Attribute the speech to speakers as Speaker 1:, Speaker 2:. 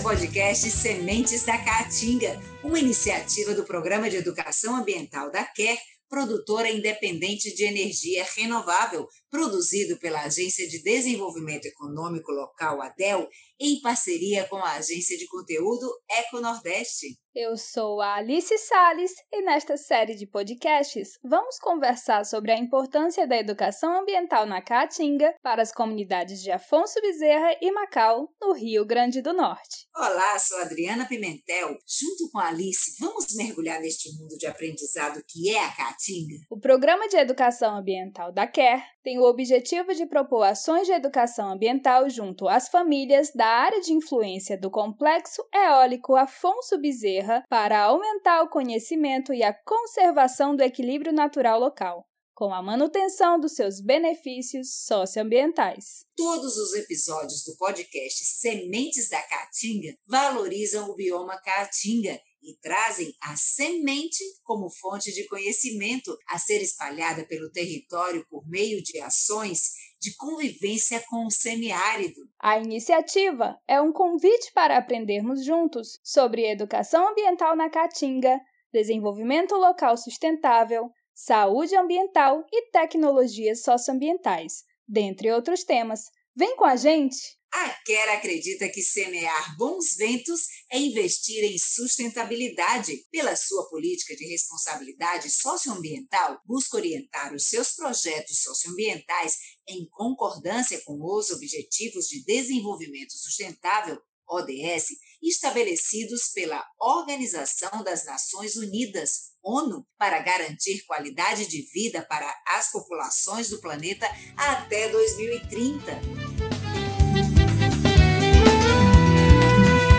Speaker 1: podcast Sementes da Caatinga, uma iniciativa do Programa de Educação Ambiental da QUER, produtora independente de energia renovável, produzido pela Agência de Desenvolvimento Econômico Local, ADEL, em parceria com a Agência de Conteúdo Eco Nordeste.
Speaker 2: Eu sou a Alice Sales e nesta série de podcasts vamos conversar sobre a importância da educação ambiental na Caatinga para as comunidades de Afonso Bezerra e Macau, no Rio Grande do Norte.
Speaker 1: Olá, sou Adriana Pimentel. Junto com a Alice, vamos mergulhar neste mundo de aprendizado que é a Caatinga.
Speaker 2: O Programa de Educação Ambiental da CARE tem o objetivo de propor ações de educação ambiental junto às famílias da área de influência do Complexo Eólico Afonso Bezerra para aumentar o conhecimento e a conservação do equilíbrio natural local com a manutenção dos seus benefícios socioambientais.
Speaker 1: Todos os episódios do podcast Sementes da Caatinga valorizam o bioma Caatinga e trazem a semente como fonte de conhecimento a ser espalhada pelo território por meio de ações de convivência com o semiárido.
Speaker 2: A iniciativa é um convite para aprendermos juntos sobre educação ambiental na Caatinga, desenvolvimento local sustentável, saúde ambiental e tecnologias socioambientais, dentre outros temas. Vem com a gente!
Speaker 1: A Quer acredita que semear bons ventos é investir em sustentabilidade. Pela sua política de responsabilidade socioambiental, busca orientar os seus projetos socioambientais em concordância com os Objetivos de Desenvolvimento Sustentável ODS, estabelecidos pela Organização das Nações Unidas, ONU, para garantir qualidade de vida para as populações do planeta até 2030.